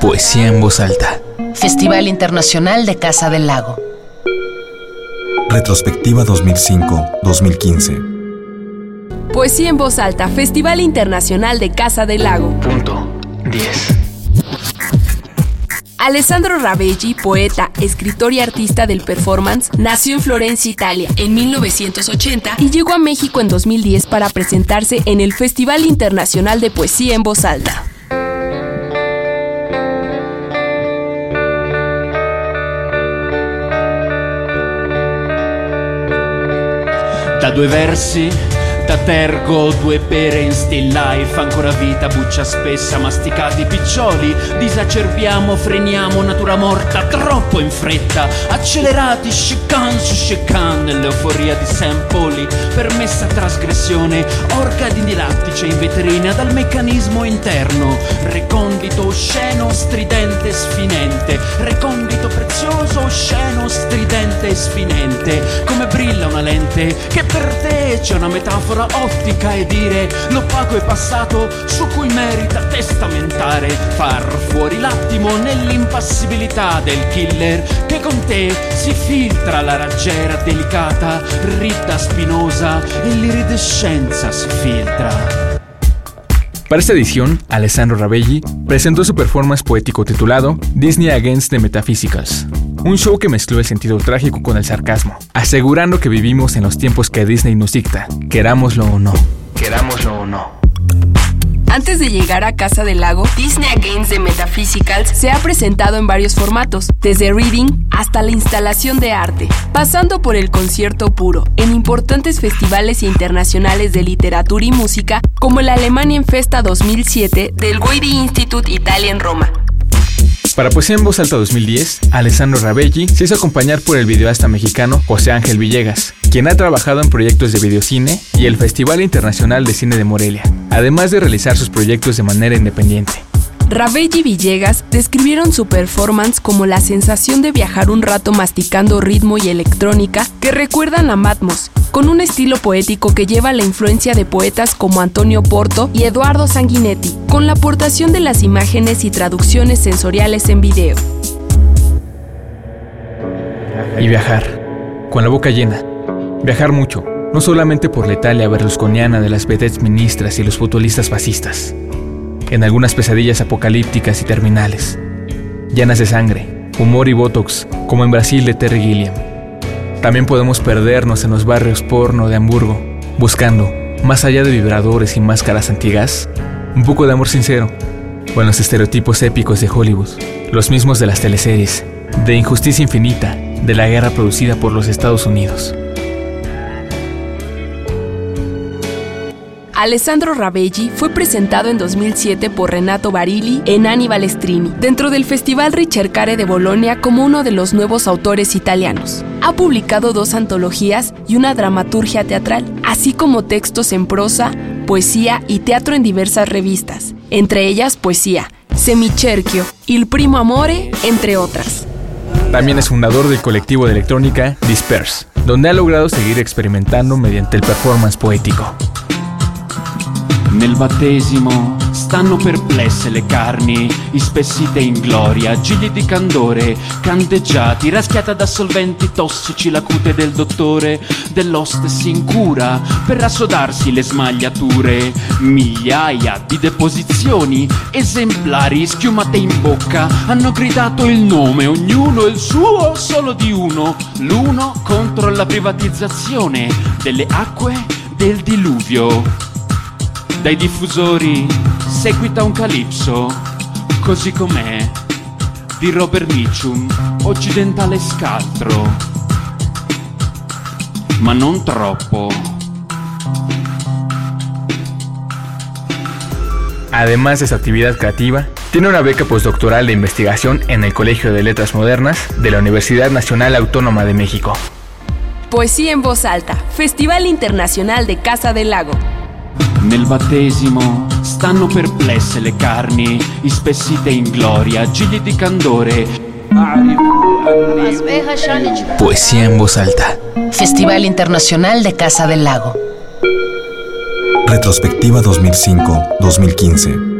Poesía en voz alta. Festival Internacional de Casa del Lago. Retrospectiva 2005-2015. Poesía en voz alta, Festival Internacional de Casa del Lago. Punto 10. Alessandro Rabelli, poeta, escritor y artista del performance, nació en Florencia, Italia, en 1980 y llegó a México en 2010 para presentarse en el Festival Internacional de Poesía en Voz Alta. Da due versi, da tergo, due pere in still life, ancora vita, buccia spessa, masticati piccioli, disacerbiamo, freniamo, natura morta, troppo in fretta, accelerati, sciccan su sciccan, nell'euforia di. Pauli, permessa trasgressione, orga di lattice in vetrina dal meccanismo interno, recondito, osceno, stridente, sfinente, recondito, prezioso, osceno, stridente e sfinente, come brilla una lente che per te c'è una metafora ottica e dire l'opaco è passato su cui merita testamentare, far fuori l'attimo nell'impassibilità del killer che con te si filtra la raggiera delicata, ritta spinosa e l'iridescenza si filtra. Para esta edición, Alessandro Rabelli presentó su performance poético titulado Disney Against the Metaphysicals, un show que mezcló el sentido trágico con el sarcasmo, asegurando que vivimos en los tiempos que Disney nos dicta, querámoslo o no. Querámoslo o no. Antes de llegar a Casa del Lago, Disney Against the Metaphysicals se ha presentado en varios formatos, desde reading hasta la instalación de arte, pasando por el concierto puro, en importantes festivales internacionales de literatura y música, como el Alemania en Festa 2007 del Goethe Institute Italia en Roma. Para Poesía en Voz Alta 2010, Alessandro Rabelli se hizo acompañar por el videoasta mexicano José Ángel Villegas, quien ha trabajado en proyectos de videocine y el Festival Internacional de Cine de Morelia, además de realizar sus proyectos de manera independiente. Rabelli y Villegas describieron su performance como la sensación de viajar un rato masticando ritmo y electrónica que recuerdan a Matmos, con un estilo poético que lleva la influencia de poetas como Antonio Porto y Eduardo Sanguinetti, con la aportación de las imágenes y traducciones sensoriales en video. Y viajar, con la boca llena. Viajar mucho, no solamente por la Italia berlusconiana de las vedettes ministras y los futbolistas fascistas, en algunas pesadillas apocalípticas y terminales, llenas de sangre, humor y botox, como en Brasil de Terry Gilliam. También podemos perdernos en los barrios porno de Hamburgo, buscando, más allá de vibradores y máscaras antigas, un poco de amor sincero, o en los estereotipos épicos de Hollywood, los mismos de las teleseries, de injusticia infinita, de la guerra producida por los Estados Unidos. Alessandro Rabelli fue presentado en 2007 por Renato Barilli en Annibal Strini, dentro del Festival Ricercare de Bolonia como uno de los nuevos autores italianos. Ha publicado dos antologías y una dramaturgia teatral, así como textos en prosa, poesía y teatro en diversas revistas, entre ellas Poesía, Semicerchio, Il Primo Amore, entre otras. También es fundador del colectivo de electrónica Disperse, donde ha logrado seguir experimentando mediante el performance poético. Nel battesimo stanno perplesse le carni, ispessite in gloria, gigli di candore, candeggiati, raschiata da solventi tossici la cute del dottore, dell'hostess in cura, per rassodarsi le smagliature, migliaia di deposizioni, esemplari schiumate in bocca, hanno gridato il nome, ognuno il suo, solo di uno, l'uno contro la privatizzazione delle acque del diluvio. Dai diffusori seguita un calipso, così com'è, di Robert Mitchum, occidentale scaltro, ma non troppo. Además de su actividad creativa, tiene una beca postdoctoral de investigación en el Colegio de Letras Modernas de la Universidad Nacional Autónoma de México. Poesía en voz alta, Festival Internacional de Casa del Lago. Nel battesimo stanno perplesse le carni, ispessite in gloria, gigli di candore. Poesía en voz alta. Festival Internacional de Casa del Lago. Retrospectiva 2005-2015.